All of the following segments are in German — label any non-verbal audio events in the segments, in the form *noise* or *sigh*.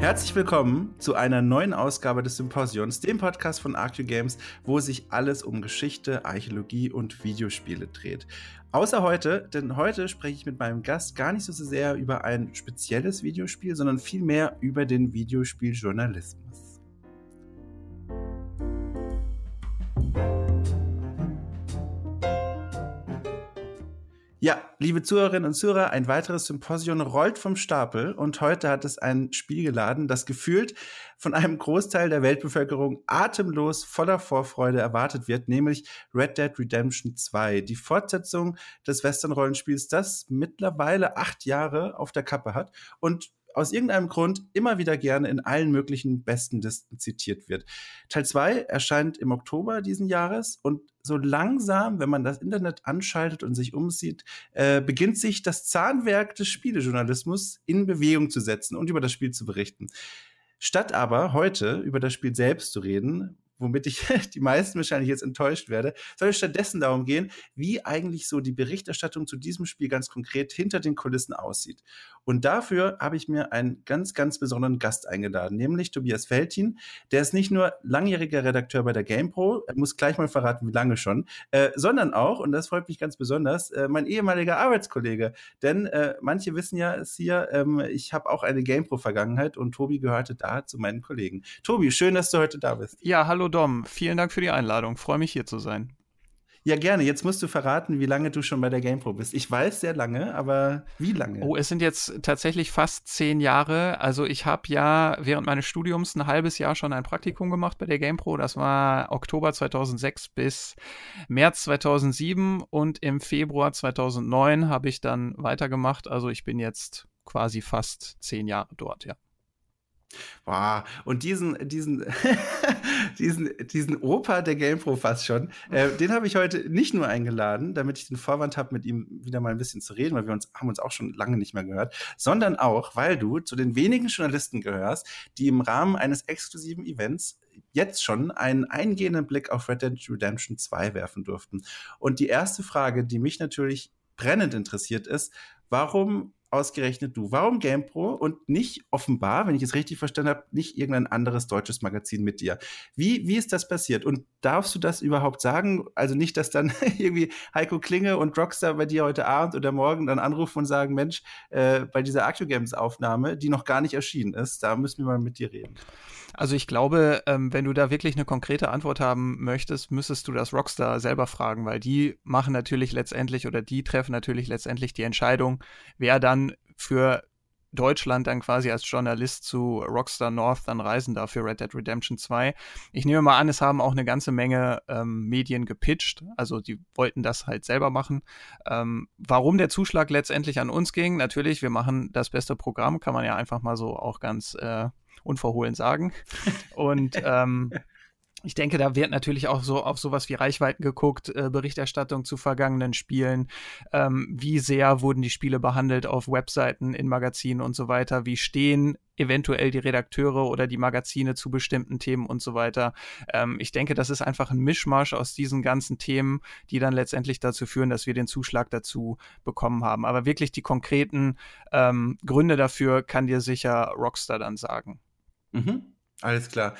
Herzlich willkommen zu einer neuen Ausgabe des Symposions, dem Podcast von ArcU Games, wo sich alles um Geschichte, Archäologie und Videospiele dreht. Außer heute, denn heute spreche ich mit meinem Gast gar nicht so sehr über ein spezielles Videospiel, sondern vielmehr über den Videospieljournalismus. Ja, liebe Zuhörerinnen und Zuhörer, ein weiteres Symposion rollt vom Stapel und heute hat es ein Spiel geladen, das gefühlt von einem Großteil der Weltbevölkerung atemlos voller Vorfreude erwartet wird, nämlich Red Dead Redemption 2, die Fortsetzung des Western-Rollenspiels, das mittlerweile acht Jahre auf der Kappe hat und aus irgendeinem Grund immer wieder gerne in allen möglichen besten Listen zitiert wird. Teil 2 erscheint im Oktober diesen Jahres und so langsam, wenn man das Internet anschaltet und sich umsieht, äh, beginnt sich das Zahnwerk des Spielejournalismus in Bewegung zu setzen und über das Spiel zu berichten. Statt aber heute über das Spiel selbst zu reden, womit ich *laughs* die meisten wahrscheinlich jetzt enttäuscht werde, soll es stattdessen darum gehen, wie eigentlich so die Berichterstattung zu diesem Spiel ganz konkret hinter den Kulissen aussieht. Und dafür habe ich mir einen ganz, ganz besonderen Gast eingeladen, nämlich Tobias Feltin. Der ist nicht nur langjähriger Redakteur bei der GamePro, muss gleich mal verraten, wie lange schon, äh, sondern auch, und das freut mich ganz besonders, äh, mein ehemaliger Arbeitskollege. Denn äh, manche wissen ja es hier, ähm, ich habe auch eine GamePro-Vergangenheit und Tobi gehörte da zu meinen Kollegen. Tobi, schön, dass du heute da bist. Ja, hallo Dom, vielen Dank für die Einladung. Freue mich hier zu sein. Ja, gerne. Jetzt musst du verraten, wie lange du schon bei der GamePro bist. Ich weiß sehr lange, aber wie lange? Oh, es sind jetzt tatsächlich fast zehn Jahre. Also ich habe ja während meines Studiums ein halbes Jahr schon ein Praktikum gemacht bei der GamePro. Das war Oktober 2006 bis März 2007 und im Februar 2009 habe ich dann weitergemacht. Also ich bin jetzt quasi fast zehn Jahre dort, ja. Wow. Und diesen, diesen, *laughs* diesen, diesen Opa der GamePro fast schon, äh, den habe ich heute nicht nur eingeladen, damit ich den Vorwand habe, mit ihm wieder mal ein bisschen zu reden, weil wir uns, haben uns auch schon lange nicht mehr gehört, sondern auch, weil du zu den wenigen Journalisten gehörst, die im Rahmen eines exklusiven Events jetzt schon einen eingehenden Blick auf Red Dead Redemption 2 werfen durften. Und die erste Frage, die mich natürlich brennend interessiert, ist, warum ausgerechnet du? Warum GamePro und nicht offenbar, wenn ich es richtig verstanden habe, nicht irgendein anderes deutsches Magazin mit dir? Wie, wie ist das passiert? Und darfst du das überhaupt sagen? Also nicht, dass dann *laughs* irgendwie Heiko Klinge und Rockstar bei dir heute Abend oder morgen dann anrufen und sagen, Mensch, äh, bei dieser Actio Games Aufnahme, die noch gar nicht erschienen ist, da müssen wir mal mit dir reden. Also ich glaube, ähm, wenn du da wirklich eine konkrete Antwort haben möchtest, müsstest du das Rockstar selber fragen, weil die machen natürlich letztendlich oder die treffen natürlich letztendlich die Entscheidung, wer dann für Deutschland dann quasi als Journalist zu Rockstar North dann reisen darf für Red Dead Redemption 2. Ich nehme mal an, es haben auch eine ganze Menge ähm, Medien gepitcht, also die wollten das halt selber machen. Ähm, warum der Zuschlag letztendlich an uns ging, natürlich, wir machen das beste Programm, kann man ja einfach mal so auch ganz äh, unverhohlen sagen. *laughs* Und ähm, ich denke, da wird natürlich auch so auf sowas wie Reichweiten geguckt, äh, Berichterstattung zu vergangenen Spielen, ähm, wie sehr wurden die Spiele behandelt auf Webseiten, in Magazinen und so weiter, wie stehen eventuell die Redakteure oder die Magazine zu bestimmten Themen und so weiter. Ähm, ich denke, das ist einfach ein Mischmasch aus diesen ganzen Themen, die dann letztendlich dazu führen, dass wir den Zuschlag dazu bekommen haben. Aber wirklich die konkreten ähm, Gründe dafür kann dir sicher Rockstar dann sagen. Mhm. Alles klar.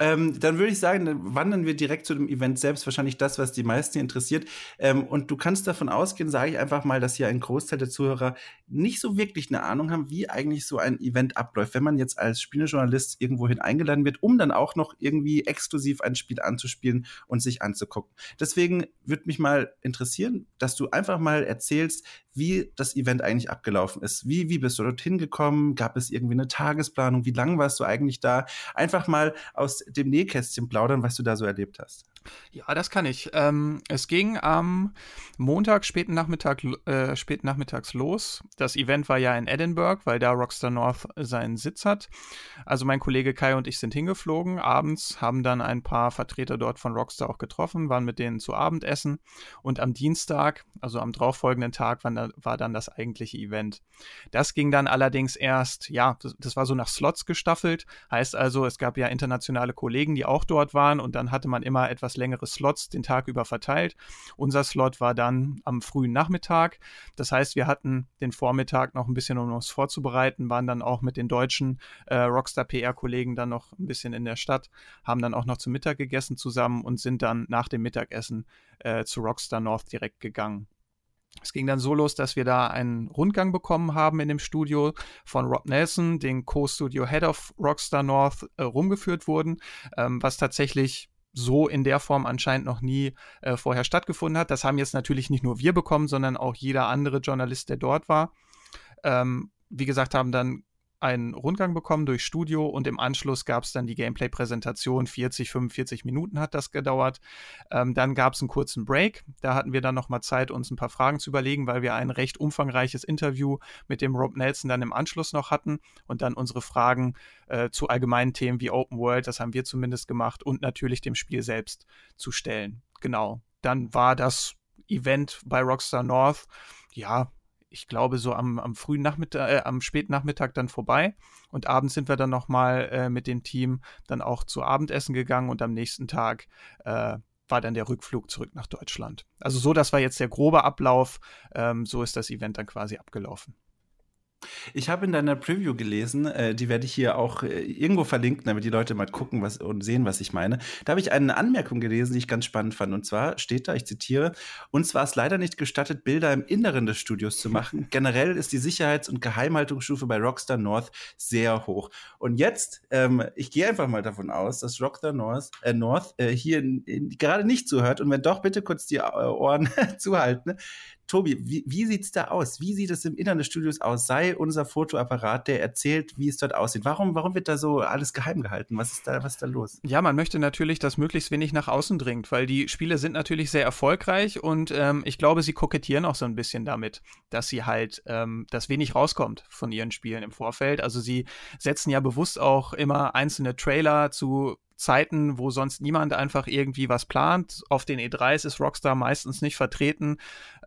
Ähm, dann würde ich sagen, dann wandern wir direkt zu dem Event selbst, wahrscheinlich das, was die meisten interessiert. Ähm, und du kannst davon ausgehen, sage ich einfach mal, dass hier ein Großteil der Zuhörer nicht so wirklich eine Ahnung haben, wie eigentlich so ein Event abläuft, wenn man jetzt als Spielejournalist irgendwohin eingeladen wird, um dann auch noch irgendwie exklusiv ein Spiel anzuspielen und sich anzugucken. Deswegen würde mich mal interessieren, dass du einfach mal erzählst, wie das Event eigentlich abgelaufen ist. Wie, wie bist du dorthin gekommen? Gab es irgendwie eine Tagesplanung? Wie lange warst du eigentlich da? Einfach mal aus dem Nähkästchen plaudern, was du da so erlebt hast. Ja, das kann ich. Ähm, es ging am Montag späten Nachmittag, äh, späten nachmittags los. Das Event war ja in Edinburgh, weil da Rockstar North seinen Sitz hat. Also mein Kollege Kai und ich sind hingeflogen. Abends haben dann ein paar Vertreter dort von Rockstar auch getroffen, waren mit denen zu Abendessen. Und am Dienstag, also am darauffolgenden Tag, war, dann das eigentliche Event. Das ging dann allerdings erst, ja, das war so nach Slots gestaffelt. Heißt also, es gab ja internationale Kollegen, die auch dort waren und dann hatte man immer etwas längere Slots den Tag über verteilt. Unser Slot war dann am frühen Nachmittag. Das heißt, wir hatten den Vormittag noch ein bisschen, um uns vorzubereiten, waren dann auch mit den deutschen äh, Rockstar PR-Kollegen dann noch ein bisschen in der Stadt, haben dann auch noch zum Mittag gegessen zusammen und sind dann nach dem Mittagessen äh, zu Rockstar North direkt gegangen. Es ging dann so los, dass wir da einen Rundgang bekommen haben in dem Studio von Rob Nelson, den Co-Studio Head of Rockstar North, äh, rumgeführt wurden, ähm, was tatsächlich so in der Form anscheinend noch nie äh, vorher stattgefunden hat. Das haben jetzt natürlich nicht nur wir bekommen, sondern auch jeder andere Journalist, der dort war. Ähm, wie gesagt, haben dann einen Rundgang bekommen durch Studio und im Anschluss gab es dann die Gameplay-Präsentation. 40, 45 Minuten hat das gedauert. Ähm, dann gab es einen kurzen Break. Da hatten wir dann nochmal Zeit, uns ein paar Fragen zu überlegen, weil wir ein recht umfangreiches Interview mit dem Rob Nelson dann im Anschluss noch hatten und dann unsere Fragen äh, zu allgemeinen Themen wie Open World, das haben wir zumindest gemacht, und natürlich dem Spiel selbst zu stellen. Genau. Dann war das Event bei Rockstar North, ja, ich glaube, so am, am frühen Nachmittag, äh, am späten Nachmittag dann vorbei. Und abends sind wir dann nochmal äh, mit dem Team dann auch zu Abendessen gegangen und am nächsten Tag äh, war dann der Rückflug zurück nach Deutschland. Also so, das war jetzt der grobe Ablauf. Ähm, so ist das Event dann quasi abgelaufen. Ich habe in deiner Preview gelesen, äh, die werde ich hier auch äh, irgendwo verlinken, damit die Leute mal gucken was, und sehen, was ich meine. Da habe ich eine Anmerkung gelesen, die ich ganz spannend fand. Und zwar steht da, ich zitiere, uns war es leider nicht gestattet, Bilder im Inneren des Studios zu machen. *laughs* Generell ist die Sicherheits- und Geheimhaltungsstufe bei Rockstar North sehr hoch. Und jetzt, ähm, ich gehe einfach mal davon aus, dass Rockstar North, äh, North äh, hier in, in, gerade nicht zuhört. Und wenn doch, bitte kurz die äh, Ohren *laughs* zuhalten. Tobi, wie, wie sieht es da aus? Wie sieht es im Inneren des Studios aus? Sei unser Fotoapparat, der erzählt, wie es dort aussieht. Warum, warum wird da so alles geheim gehalten? Was ist da, was ist da los? Ja, man möchte natürlich, dass möglichst wenig nach außen dringt, weil die Spiele sind natürlich sehr erfolgreich und ähm, ich glaube, sie kokettieren auch so ein bisschen damit, dass sie halt, ähm, dass wenig rauskommt von ihren Spielen im Vorfeld. Also sie setzen ja bewusst auch immer einzelne Trailer zu Zeiten, wo sonst niemand einfach irgendwie was plant. Auf den E3s ist Rockstar meistens nicht vertreten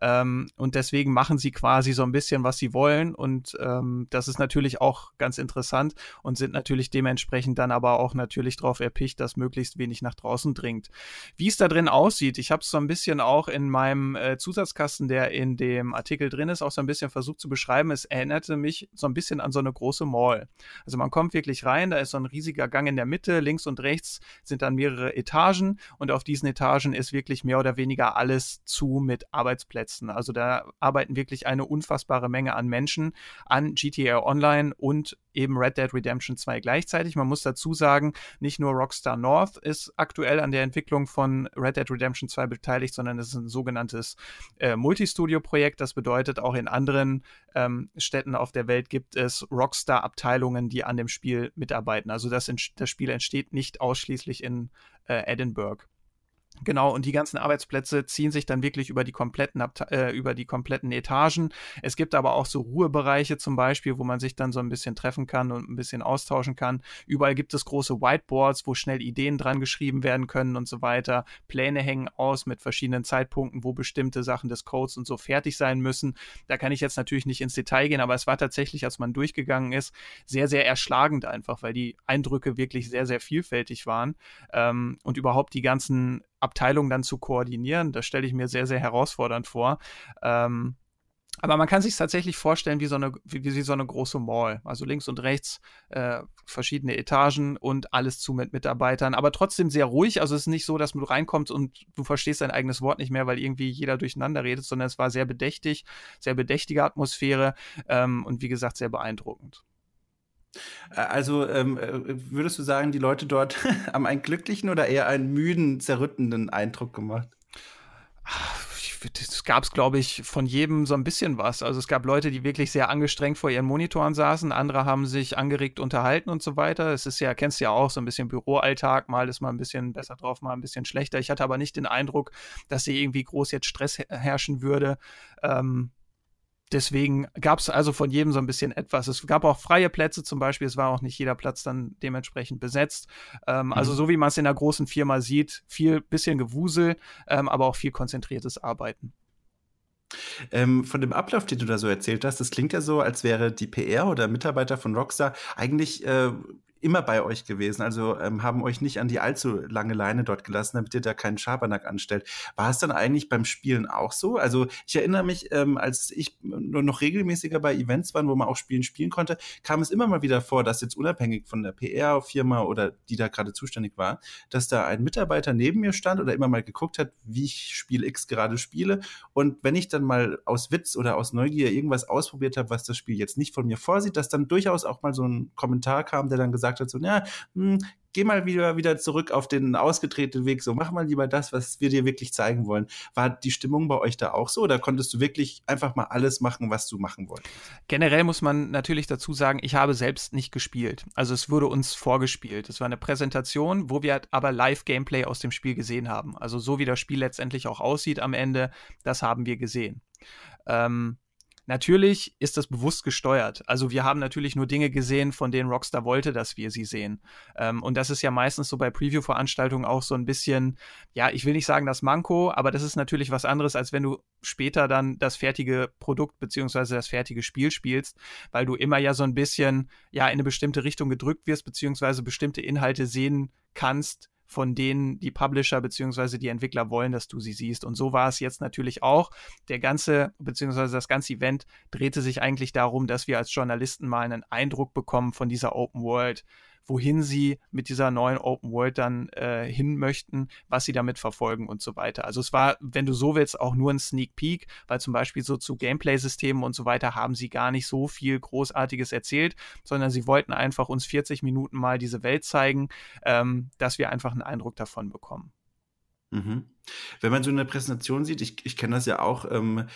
ähm, und deswegen machen sie quasi so ein bisschen, was sie wollen und ähm, das ist natürlich auch ganz interessant und sind natürlich dementsprechend dann aber auch natürlich darauf erpicht, dass möglichst wenig nach draußen dringt. Wie es da drin aussieht, ich habe es so ein bisschen auch in meinem äh, Zusatzkasten, der in dem Artikel drin ist, auch so ein bisschen versucht zu beschreiben. Es erinnerte mich so ein bisschen an so eine große Mall. Also man kommt wirklich rein, da ist so ein riesiger Gang in der Mitte, links und rechts rechts sind dann mehrere Etagen und auf diesen Etagen ist wirklich mehr oder weniger alles zu mit Arbeitsplätzen. Also da arbeiten wirklich eine unfassbare Menge an Menschen an GTA Online und eben Red Dead Redemption 2 gleichzeitig. Man muss dazu sagen, nicht nur Rockstar North ist aktuell an der Entwicklung von Red Dead Redemption 2 beteiligt, sondern es ist ein sogenanntes äh, Multistudio-Projekt. Das bedeutet, auch in anderen ähm, Städten auf der Welt gibt es Rockstar-Abteilungen, die an dem Spiel mitarbeiten. Also das, das Spiel entsteht nicht ausschließlich in äh, Edinburgh. Genau, und die ganzen Arbeitsplätze ziehen sich dann wirklich über die kompletten, äh, über die kompletten Etagen. Es gibt aber auch so Ruhebereiche zum Beispiel, wo man sich dann so ein bisschen treffen kann und ein bisschen austauschen kann. Überall gibt es große Whiteboards, wo schnell Ideen dran geschrieben werden können und so weiter. Pläne hängen aus mit verschiedenen Zeitpunkten, wo bestimmte Sachen des Codes und so fertig sein müssen. Da kann ich jetzt natürlich nicht ins Detail gehen, aber es war tatsächlich, als man durchgegangen ist, sehr, sehr erschlagend einfach, weil die Eindrücke wirklich sehr, sehr vielfältig waren ähm, und überhaupt die ganzen Abteilung dann zu koordinieren. Das stelle ich mir sehr, sehr herausfordernd vor. Ähm, aber man kann sich tatsächlich vorstellen wie so eine, wie, wie so eine große Mall. Also links und rechts äh, verschiedene Etagen und alles zu mit Mitarbeitern, aber trotzdem sehr ruhig. Also es ist nicht so, dass du reinkommst und du verstehst dein eigenes Wort nicht mehr, weil irgendwie jeder durcheinander redet, sondern es war sehr bedächtig, sehr bedächtige Atmosphäre ähm, und wie gesagt sehr beeindruckend. Also ähm, äh, würdest du sagen, die Leute dort *laughs* haben einen glücklichen oder eher einen müden, zerrüttenden Eindruck gemacht? Es gab es, glaube ich, von jedem so ein bisschen was. Also es gab Leute, die wirklich sehr angestrengt vor ihren Monitoren saßen, andere haben sich angeregt unterhalten und so weiter. Es ist ja, kennst du ja auch, so ein bisschen Büroalltag, mal ist mal ein bisschen besser drauf, mal ein bisschen schlechter. Ich hatte aber nicht den Eindruck, dass hier irgendwie groß jetzt Stress herrschen würde. Ähm, deswegen gab es also von jedem so ein bisschen etwas. Es gab auch freie Plätze zum Beispiel, es war auch nicht jeder Platz dann dementsprechend besetzt. Ähm, also mhm. Also so wie man es in einer großen Firma sieht, viel bisschen Gewusel, ähm, aber auch viel konzentriertes Arbeiten. Ähm, von dem Ablauf, den du da so erzählt hast, das klingt ja so, als wäre die PR oder Mitarbeiter von Rockstar eigentlich äh, immer bei euch gewesen, also ähm, haben euch nicht an die allzu lange Leine dort gelassen, damit ihr da keinen Schabernack anstellt. War es dann eigentlich beim Spielen auch so? Also ich erinnere mich, ähm, als ich nur noch regelmäßiger bei Events war, wo man auch Spielen spielen konnte, kam es immer mal wieder vor, dass jetzt unabhängig von der PR-Firma oder die da gerade zuständig war, dass da ein Mitarbeiter neben mir stand oder immer mal geguckt hat, wie ich Spiel X gerade spiele. Und wenn ich dann mal aus Witz oder aus Neugier irgendwas ausprobiert habe, was das Spiel jetzt nicht von mir vorsieht, dass dann durchaus auch mal so ein Kommentar kam, der dann gesagt hat, so, ja, hm, geh mal wieder, wieder zurück auf den ausgetretenen Weg, so mach mal lieber das, was wir dir wirklich zeigen wollen. War die Stimmung bei euch da auch so oder konntest du wirklich einfach mal alles machen, was du machen wolltest? Generell muss man natürlich dazu sagen, ich habe selbst nicht gespielt. Also es wurde uns vorgespielt. Es war eine Präsentation, wo wir aber Live-Gameplay aus dem Spiel gesehen haben. Also so wie das Spiel letztendlich auch aussieht am Ende, das haben wir gesehen. Ähm, Natürlich ist das bewusst gesteuert. Also wir haben natürlich nur Dinge gesehen, von denen Rockstar wollte, dass wir sie sehen. Ähm, und das ist ja meistens so bei Preview-Veranstaltungen auch so ein bisschen, ja, ich will nicht sagen das Manko, aber das ist natürlich was anderes, als wenn du später dann das fertige Produkt beziehungsweise das fertige Spiel spielst, weil du immer ja so ein bisschen, ja, in eine bestimmte Richtung gedrückt wirst, beziehungsweise bestimmte Inhalte sehen kannst, von denen die Publisher bzw. die Entwickler wollen, dass du sie siehst. Und so war es jetzt natürlich auch. Der ganze bzw. das ganze Event drehte sich eigentlich darum, dass wir als Journalisten mal einen Eindruck bekommen von dieser Open World wohin sie mit dieser neuen Open World dann äh, hin möchten, was sie damit verfolgen und so weiter. Also es war, wenn du so willst, auch nur ein Sneak Peek, weil zum Beispiel so zu Gameplay-Systemen und so weiter haben sie gar nicht so viel Großartiges erzählt, sondern sie wollten einfach uns 40 Minuten mal diese Welt zeigen, ähm, dass wir einfach einen Eindruck davon bekommen. Mhm. Wenn man so eine Präsentation sieht, ich, ich kenne das ja auch, ähm,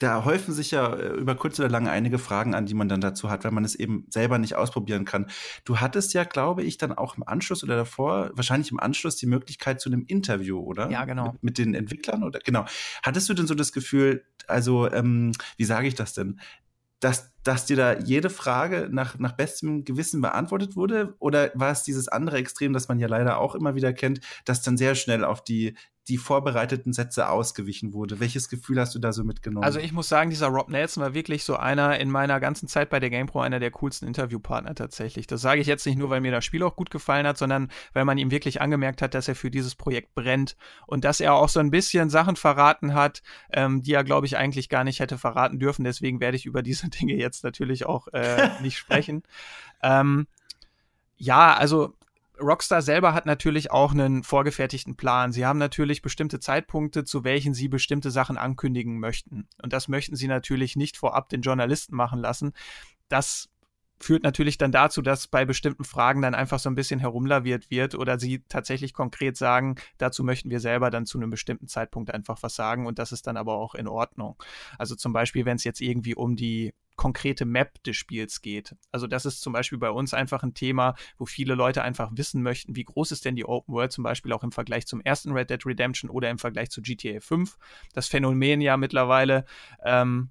da häufen sich ja äh, über kurz oder lang einige Fragen an, die man dann dazu hat, weil man es eben selber nicht ausprobieren kann. Du hattest ja, glaube ich, dann auch im Anschluss oder davor, wahrscheinlich im Anschluss die Möglichkeit zu einem Interview, oder? Ja, genau. Mit, mit den Entwicklern oder genau. Hattest du denn so das Gefühl, also ähm, wie sage ich das denn? dass, dass dir da jede Frage nach, nach bestem Gewissen beantwortet wurde? Oder war es dieses andere Extrem, das man ja leider auch immer wieder kennt, dass dann sehr schnell auf die, die vorbereiteten Sätze ausgewichen wurde. Welches Gefühl hast du da so mitgenommen? Also ich muss sagen, dieser Rob Nelson war wirklich so einer in meiner ganzen Zeit bei der GamePro einer der coolsten Interviewpartner tatsächlich. Das sage ich jetzt nicht nur, weil mir das Spiel auch gut gefallen hat, sondern weil man ihm wirklich angemerkt hat, dass er für dieses Projekt brennt und dass er auch so ein bisschen Sachen verraten hat, ähm, die er, glaube ich, eigentlich gar nicht hätte verraten dürfen. Deswegen werde ich über diese *laughs* Dinge jetzt natürlich auch äh, *laughs* nicht sprechen. Ähm, ja, also Rockstar selber hat natürlich auch einen vorgefertigten Plan. Sie haben natürlich bestimmte Zeitpunkte, zu welchen sie bestimmte Sachen ankündigen möchten. Und das möchten sie natürlich nicht vorab den Journalisten machen lassen. Das führt natürlich dann dazu, dass bei bestimmten Fragen dann einfach so ein bisschen herumlaviert wird oder sie tatsächlich konkret sagen, dazu möchten wir selber dann zu einem bestimmten Zeitpunkt einfach was sagen und das ist dann aber auch in Ordnung. Also zum Beispiel, wenn es jetzt irgendwie um die konkrete Map des Spiels geht. Also das ist zum Beispiel bei uns einfach ein Thema, wo viele Leute einfach wissen möchten, wie groß ist denn die Open World zum Beispiel auch im Vergleich zum ersten Red Dead Redemption oder im Vergleich zu GTA 5. Das Phänomen ja mittlerweile. Ähm,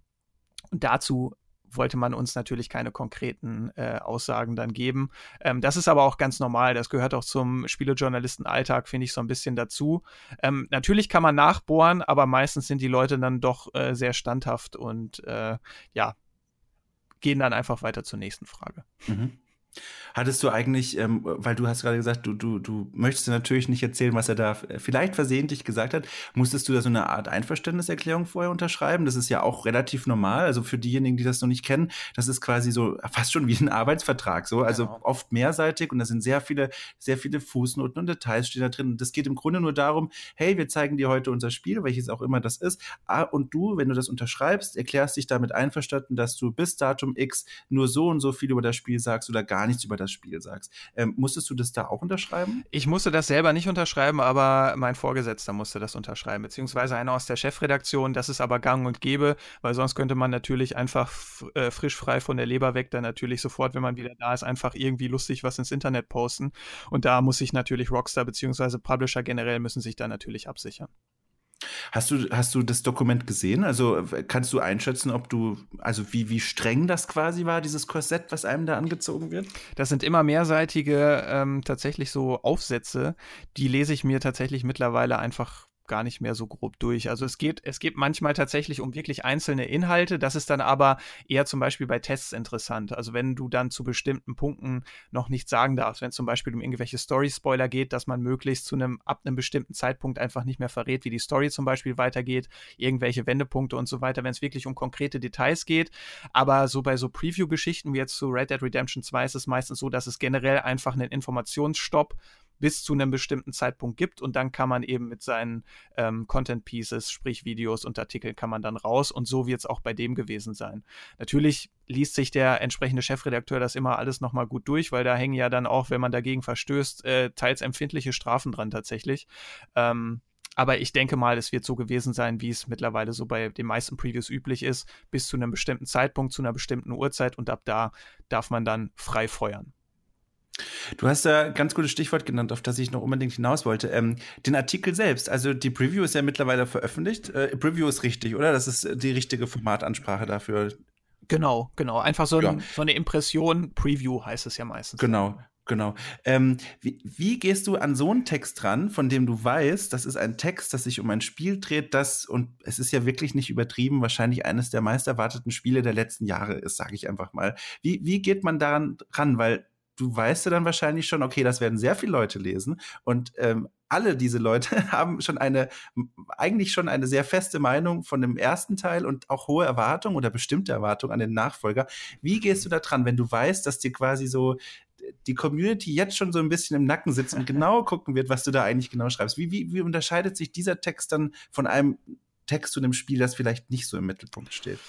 dazu wollte man uns natürlich keine konkreten äh, Aussagen dann geben. Ähm, das ist aber auch ganz normal. Das gehört auch zum Spielejournalistenalltag, finde ich, so ein bisschen dazu. Ähm, natürlich kann man nachbohren, aber meistens sind die Leute dann doch äh, sehr standhaft und äh, ja, gehen dann einfach weiter zur nächsten Frage. Mhm. Hattest du eigentlich, ähm, weil du hast gerade gesagt, du, du, du möchtest natürlich nicht erzählen, was er da vielleicht versehentlich gesagt hat, musstest du da so eine Art Einverständniserklärung vorher unterschreiben? Das ist ja auch relativ normal. Also für diejenigen, die das noch nicht kennen, das ist quasi so fast schon wie ein Arbeitsvertrag. So, also genau. oft mehrseitig und da sind sehr viele, sehr viele Fußnoten und Details stehen da drin. Und das geht im Grunde nur darum, hey, wir zeigen dir heute unser Spiel, welches auch immer das ist. Ah, und du, wenn du das unterschreibst, erklärst dich damit einverstanden, dass du bis Datum X nur so und so viel über das Spiel sagst oder gar nichts über das das Spiel sagst. Ähm, musstest du das da auch unterschreiben? Ich musste das selber nicht unterschreiben, aber mein Vorgesetzter musste das unterschreiben, beziehungsweise einer aus der Chefredaktion. Das ist aber gang und gäbe, weil sonst könnte man natürlich einfach äh, frisch frei von der Leber weg dann natürlich sofort, wenn man wieder da ist, einfach irgendwie lustig was ins Internet posten. Und da muss sich natürlich Rockstar beziehungsweise Publisher generell müssen sich da natürlich absichern. Hast du, hast du das Dokument gesehen? Also kannst du einschätzen, ob du, also wie, wie streng das quasi war, dieses Korsett, was einem da angezogen wird? Das sind immer mehrseitige ähm, tatsächlich so Aufsätze, die lese ich mir tatsächlich mittlerweile einfach gar nicht mehr so grob durch. Also es geht, es geht manchmal tatsächlich um wirklich einzelne Inhalte. Das ist dann aber eher zum Beispiel bei Tests interessant. Also wenn du dann zu bestimmten Punkten noch nichts sagen darfst, wenn zum Beispiel um irgendwelche Story-Spoiler geht, dass man möglichst zu einem, ab einem bestimmten Zeitpunkt einfach nicht mehr verrät, wie die Story zum Beispiel weitergeht, irgendwelche Wendepunkte und so weiter, wenn es wirklich um konkrete Details geht. Aber so bei so Preview-Geschichten wie jetzt zu Red Dead Redemption 2 ist es meistens so, dass es generell einfach einen Informationsstopp bis zu einem bestimmten Zeitpunkt gibt und dann kann man eben mit seinen ähm, Content Pieces, sprich Videos und Artikeln, kann man dann raus und so wird es auch bei dem gewesen sein. Natürlich liest sich der entsprechende Chefredakteur das immer alles nochmal gut durch, weil da hängen ja dann auch, wenn man dagegen verstößt, äh, teils empfindliche Strafen dran tatsächlich. Ähm, aber ich denke mal, es wird so gewesen sein, wie es mittlerweile so bei den meisten Previews üblich ist, bis zu einem bestimmten Zeitpunkt, zu einer bestimmten Uhrzeit und ab da darf man dann frei feuern. Du hast da ganz gutes Stichwort genannt, auf das ich noch unbedingt hinaus wollte. Ähm, den Artikel selbst, also die Preview ist ja mittlerweile veröffentlicht. Äh, Preview ist richtig, oder? Das ist die richtige Formatansprache dafür. Genau, genau. Einfach so, ein, ja. so eine Impression. Preview heißt es ja meistens. Genau. Genau. Ähm, wie, wie, gehst du an so einen Text ran, von dem du weißt, das ist ein Text, das sich um ein Spiel dreht, das, und es ist ja wirklich nicht übertrieben, wahrscheinlich eines der meist erwarteten Spiele der letzten Jahre ist, sage ich einfach mal. Wie, wie geht man daran ran? Weil du weißt ja dann wahrscheinlich schon, okay, das werden sehr viele Leute lesen und ähm, alle diese Leute *laughs* haben schon eine, eigentlich schon eine sehr feste Meinung von dem ersten Teil und auch hohe Erwartungen oder bestimmte Erwartungen an den Nachfolger. Wie gehst du da dran, wenn du weißt, dass dir quasi so die Community jetzt schon so ein bisschen im Nacken sitzt und *laughs* genau gucken wird, was du da eigentlich genau schreibst? Wie, wie, wie unterscheidet sich dieser Text dann von einem Text zu einem Spiel, das vielleicht nicht so im Mittelpunkt steht?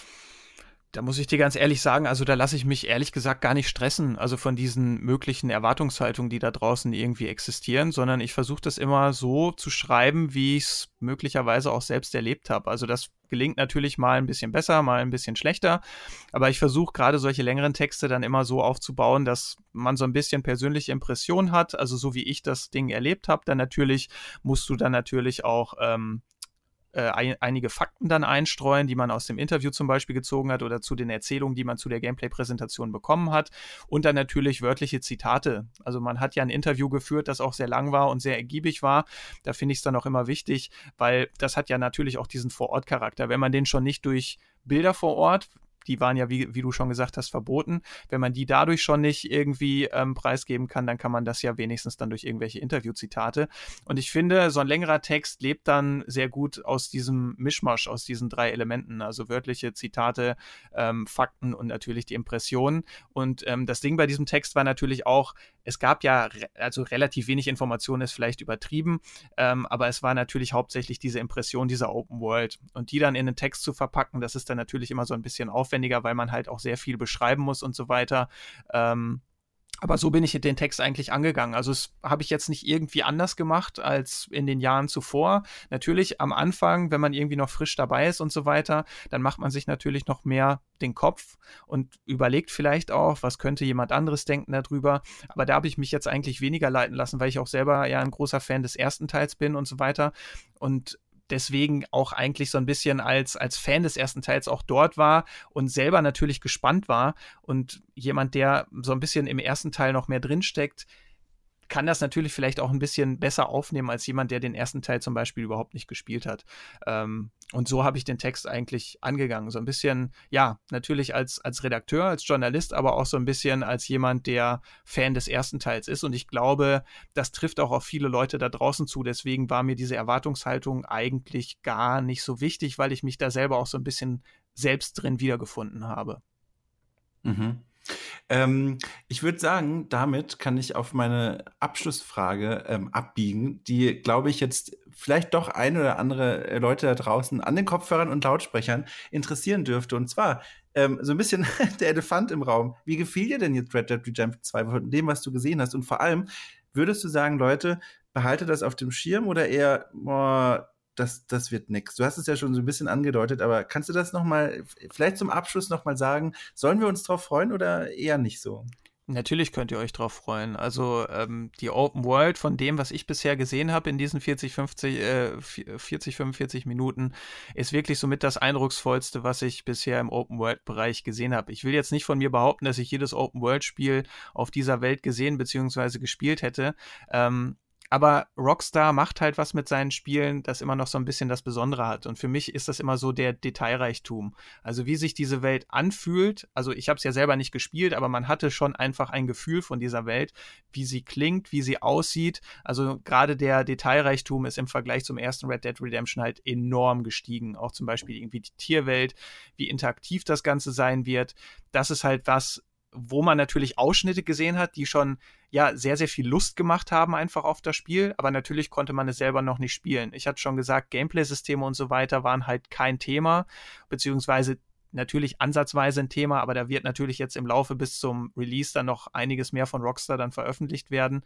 Da muss ich dir ganz ehrlich sagen, also da lasse ich mich ehrlich gesagt gar nicht stressen, also von diesen möglichen Erwartungshaltungen, die da draußen irgendwie existieren, sondern ich versuche das immer so zu schreiben, wie ich es möglicherweise auch selbst erlebt habe. Also das gelingt natürlich mal ein bisschen besser, mal ein bisschen schlechter, aber ich versuche gerade solche längeren Texte dann immer so aufzubauen, dass man so ein bisschen persönliche Impression hat, also so wie ich das Ding erlebt habe. Dann natürlich musst du dann natürlich auch ähm, äh, ein, einige Fakten dann einstreuen, die man aus dem Interview zum Beispiel gezogen hat oder zu den Erzählungen, die man zu der Gameplay-Präsentation bekommen hat. Und dann natürlich wörtliche Zitate. Also man hat ja ein Interview geführt, das auch sehr lang war und sehr ergiebig war. Da finde ich es dann auch immer wichtig, weil das hat ja natürlich auch diesen Vor-Ort-Charakter. Wenn man den schon nicht durch Bilder vor Ort, die waren ja, wie, wie du schon gesagt hast, verboten. Wenn man die dadurch schon nicht irgendwie ähm, preisgeben kann, dann kann man das ja wenigstens dann durch irgendwelche Interviewzitate. Und ich finde, so ein längerer Text lebt dann sehr gut aus diesem Mischmasch, aus diesen drei Elementen, also wörtliche Zitate, ähm, Fakten und natürlich die Impressionen. Und ähm, das Ding bei diesem Text war natürlich auch, es gab ja, re also relativ wenig Informationen ist vielleicht übertrieben, ähm, aber es war natürlich hauptsächlich diese Impression dieser Open World. Und die dann in einen Text zu verpacken, das ist dann natürlich immer so ein bisschen aufwendiger, weil man halt auch sehr viel beschreiben muss und so weiter. Ähm, aber so bin ich den Text eigentlich angegangen. Also das habe ich jetzt nicht irgendwie anders gemacht als in den Jahren zuvor. Natürlich am Anfang, wenn man irgendwie noch frisch dabei ist und so weiter, dann macht man sich natürlich noch mehr den Kopf und überlegt vielleicht auch, was könnte jemand anderes denken darüber. Aber da habe ich mich jetzt eigentlich weniger leiten lassen, weil ich auch selber ja ein großer Fan des ersten Teils bin und so weiter. Und deswegen auch eigentlich so ein bisschen als, als Fan des ersten Teils auch dort war und selber natürlich gespannt war. Und jemand, der so ein bisschen im ersten Teil noch mehr drinsteckt, kann das natürlich vielleicht auch ein bisschen besser aufnehmen als jemand, der den ersten Teil zum Beispiel überhaupt nicht gespielt hat. Ähm, und so habe ich den Text eigentlich angegangen. So ein bisschen, ja, natürlich als, als Redakteur, als Journalist, aber auch so ein bisschen als jemand, der Fan des ersten Teils ist. Und ich glaube, das trifft auch auf viele Leute da draußen zu. Deswegen war mir diese Erwartungshaltung eigentlich gar nicht so wichtig, weil ich mich da selber auch so ein bisschen selbst drin wiedergefunden habe. Mhm. Ähm, ich würde sagen, damit kann ich auf meine Abschlussfrage ähm, abbiegen, die, glaube ich, jetzt vielleicht doch ein oder andere äh, Leute da draußen an den Kopfhörern und Lautsprechern interessieren dürfte. Und zwar ähm, so ein bisschen *laughs* der Elefant im Raum. Wie gefiel dir denn jetzt Red Dead Redemption 2 von dem, was du gesehen hast? Und vor allem, würdest du sagen, Leute, behalte das auf dem Schirm oder eher, boah, das, das wird nix. Du hast es ja schon so ein bisschen angedeutet, aber kannst du das noch mal, vielleicht zum Abschluss noch mal sagen, sollen wir uns darauf freuen oder eher nicht so? Natürlich könnt ihr euch darauf freuen. Also ähm, die Open World von dem, was ich bisher gesehen habe in diesen 40, 50, äh, 40, 45 Minuten, ist wirklich somit das eindrucksvollste, was ich bisher im Open World Bereich gesehen habe. Ich will jetzt nicht von mir behaupten, dass ich jedes Open World Spiel auf dieser Welt gesehen bzw. gespielt hätte. Ähm, aber Rockstar macht halt was mit seinen Spielen, das immer noch so ein bisschen das Besondere hat. Und für mich ist das immer so der Detailreichtum. Also wie sich diese Welt anfühlt. Also ich habe es ja selber nicht gespielt, aber man hatte schon einfach ein Gefühl von dieser Welt, wie sie klingt, wie sie aussieht. Also gerade der Detailreichtum ist im Vergleich zum ersten Red Dead Redemption halt enorm gestiegen. Auch zum Beispiel irgendwie die Tierwelt, wie interaktiv das Ganze sein wird. Das ist halt was, wo man natürlich Ausschnitte gesehen hat, die schon ja sehr, sehr viel Lust gemacht haben einfach auf das Spiel, aber natürlich konnte man es selber noch nicht spielen. Ich hatte schon gesagt, Gameplay-Systeme und so weiter waren halt kein Thema, beziehungsweise natürlich ansatzweise ein Thema, aber da wird natürlich jetzt im Laufe bis zum Release dann noch einiges mehr von Rockstar dann veröffentlicht werden.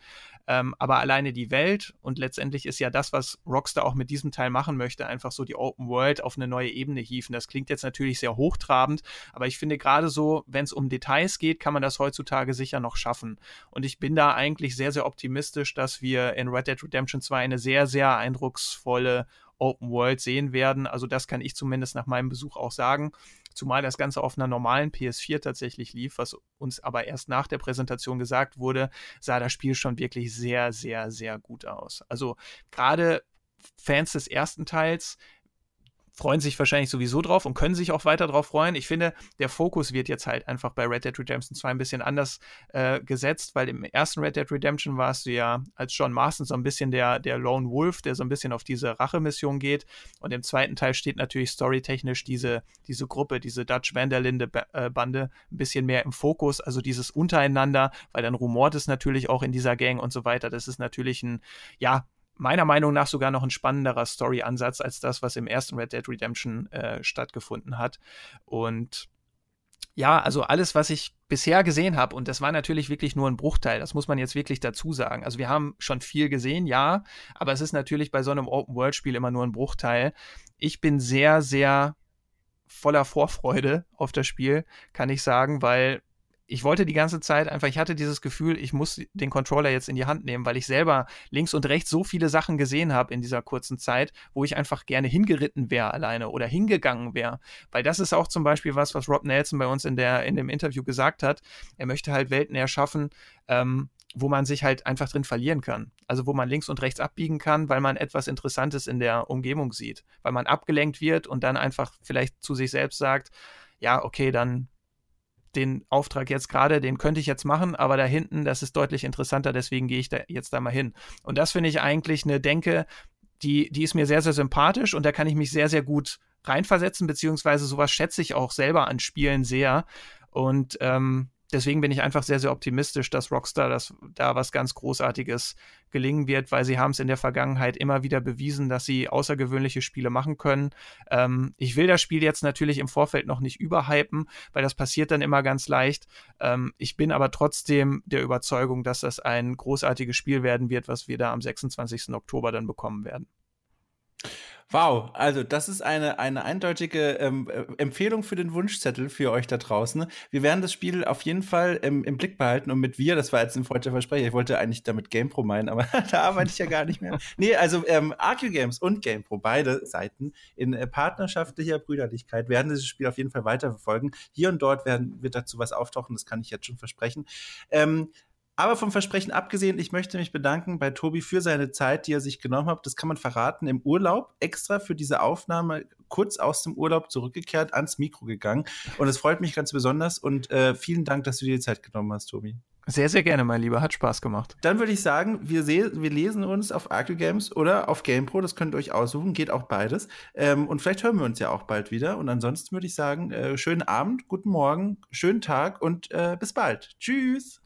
Ähm, aber alleine die Welt und letztendlich ist ja das, was Rockstar auch mit diesem Teil machen möchte, einfach so die Open World auf eine neue Ebene hieven. Das klingt jetzt natürlich sehr hochtrabend, aber ich finde gerade so, wenn es um Details geht, kann man das heutzutage sicher noch schaffen. Und ich bin da eigentlich sehr, sehr optimistisch, dass wir in Red Dead Redemption 2 eine sehr, sehr eindrucksvolle Open World sehen werden. Also das kann ich zumindest nach meinem Besuch auch sagen zumal das Ganze auf einer normalen PS4 tatsächlich lief, was uns aber erst nach der Präsentation gesagt wurde, sah das Spiel schon wirklich sehr, sehr, sehr gut aus. Also gerade Fans des ersten Teils freuen sich wahrscheinlich sowieso drauf und können sich auch weiter drauf freuen. Ich finde, der Fokus wird jetzt halt einfach bei Red Dead Redemption 2 ein bisschen anders äh, gesetzt, weil im ersten Red Dead Redemption warst du ja als John Marston so ein bisschen der, der Lone Wolf, der so ein bisschen auf diese Rachemission geht. Und im zweiten Teil steht natürlich storytechnisch diese, diese Gruppe, diese Dutch Vanderlinde-Bande äh, ein bisschen mehr im Fokus, also dieses untereinander, weil dann rumort es natürlich auch in dieser Gang und so weiter. Das ist natürlich ein, ja, meiner Meinung nach sogar noch ein spannenderer Story-Ansatz als das, was im ersten Red Dead Redemption äh, stattgefunden hat. Und ja, also alles, was ich bisher gesehen habe, und das war natürlich wirklich nur ein Bruchteil, das muss man jetzt wirklich dazu sagen. Also wir haben schon viel gesehen, ja, aber es ist natürlich bei so einem Open-World-Spiel immer nur ein Bruchteil. Ich bin sehr, sehr voller Vorfreude auf das Spiel, kann ich sagen, weil ich wollte die ganze Zeit einfach, ich hatte dieses Gefühl, ich muss den Controller jetzt in die Hand nehmen, weil ich selber links und rechts so viele Sachen gesehen habe in dieser kurzen Zeit, wo ich einfach gerne hingeritten wäre alleine oder hingegangen wäre. Weil das ist auch zum Beispiel was, was Rob Nelson bei uns in, der, in dem Interview gesagt hat. Er möchte halt Welten erschaffen, ähm, wo man sich halt einfach drin verlieren kann. Also wo man links und rechts abbiegen kann, weil man etwas Interessantes in der Umgebung sieht. Weil man abgelenkt wird und dann einfach vielleicht zu sich selbst sagt, ja, okay, dann den Auftrag jetzt gerade, den könnte ich jetzt machen, aber da hinten, das ist deutlich interessanter, deswegen gehe ich da jetzt da mal hin. Und das finde ich eigentlich eine Denke, die, die ist mir sehr, sehr sympathisch und da kann ich mich sehr, sehr gut reinversetzen, beziehungsweise sowas schätze ich auch selber an Spielen sehr. Und ähm, deswegen bin ich einfach sehr, sehr optimistisch, dass Rockstar das, da was ganz Großartiges gelingen wird, weil sie haben es in der Vergangenheit immer wieder bewiesen, dass sie außergewöhnliche Spiele machen können. Ähm, ich will das Spiel jetzt natürlich im Vorfeld noch nicht überhypen, weil das passiert dann immer ganz leicht. Ähm, ich bin aber trotzdem der Überzeugung, dass das ein großartiges Spiel werden wird, was wir da am 26. Oktober dann bekommen werden. Wow, also das ist eine, eine eindeutige ähm, äh, Empfehlung für den Wunschzettel für euch da draußen. Wir werden das Spiel auf jeden Fall ähm, im Blick behalten und mit wir, das war jetzt ein freudscher Versprecher, ich wollte eigentlich damit GamePro meinen, aber *laughs* da arbeite ich ja gar nicht mehr. Nee, also ähm, AQ Games und GamePro, beide Seiten in äh, partnerschaftlicher Brüderlichkeit werden dieses Spiel auf jeden Fall weiterverfolgen. Hier und dort werden, wird dazu was auftauchen, das kann ich jetzt schon versprechen. Ähm, aber vom Versprechen abgesehen, ich möchte mich bedanken bei Tobi für seine Zeit, die er sich genommen hat. Das kann man verraten. Im Urlaub extra für diese Aufnahme kurz aus dem Urlaub zurückgekehrt, ans Mikro gegangen. Und es freut mich ganz besonders. Und äh, vielen Dank, dass du dir die Zeit genommen hast, Tobi. Sehr, sehr gerne, mein Lieber. Hat Spaß gemacht. Dann würde ich sagen, wir, wir lesen uns auf Arco Games oder auf GamePro. Das könnt ihr euch aussuchen. Geht auch beides. Ähm, und vielleicht hören wir uns ja auch bald wieder. Und ansonsten würde ich sagen, äh, schönen Abend, guten Morgen, schönen Tag und äh, bis bald. Tschüss.